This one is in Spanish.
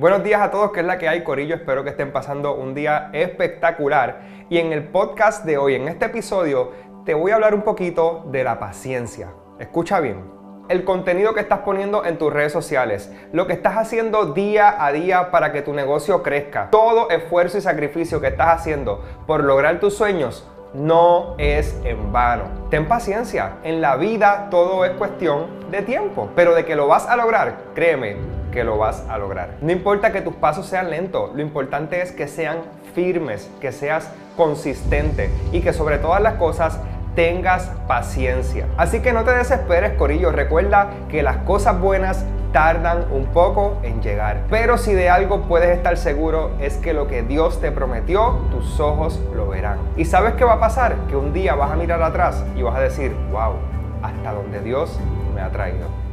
Buenos días a todos, que es la que hay, Corillo. Espero que estén pasando un día espectacular. Y en el podcast de hoy, en este episodio, te voy a hablar un poquito de la paciencia. Escucha bien. El contenido que estás poniendo en tus redes sociales, lo que estás haciendo día a día para que tu negocio crezca, todo esfuerzo y sacrificio que estás haciendo por lograr tus sueños, no es en vano. Ten paciencia, en la vida todo es cuestión de tiempo, pero de que lo vas a lograr, créeme, que lo vas a lograr. No importa que tus pasos sean lentos, lo importante es que sean firmes, que seas consistente y que sobre todas las cosas tengas paciencia. Así que no te desesperes, Corillo. Recuerda que las cosas buenas tardan un poco en llegar. Pero si de algo puedes estar seguro es que lo que Dios te prometió, tus ojos lo verán. ¿Y sabes qué va a pasar? Que un día vas a mirar atrás y vas a decir, wow, hasta donde Dios me ha traído.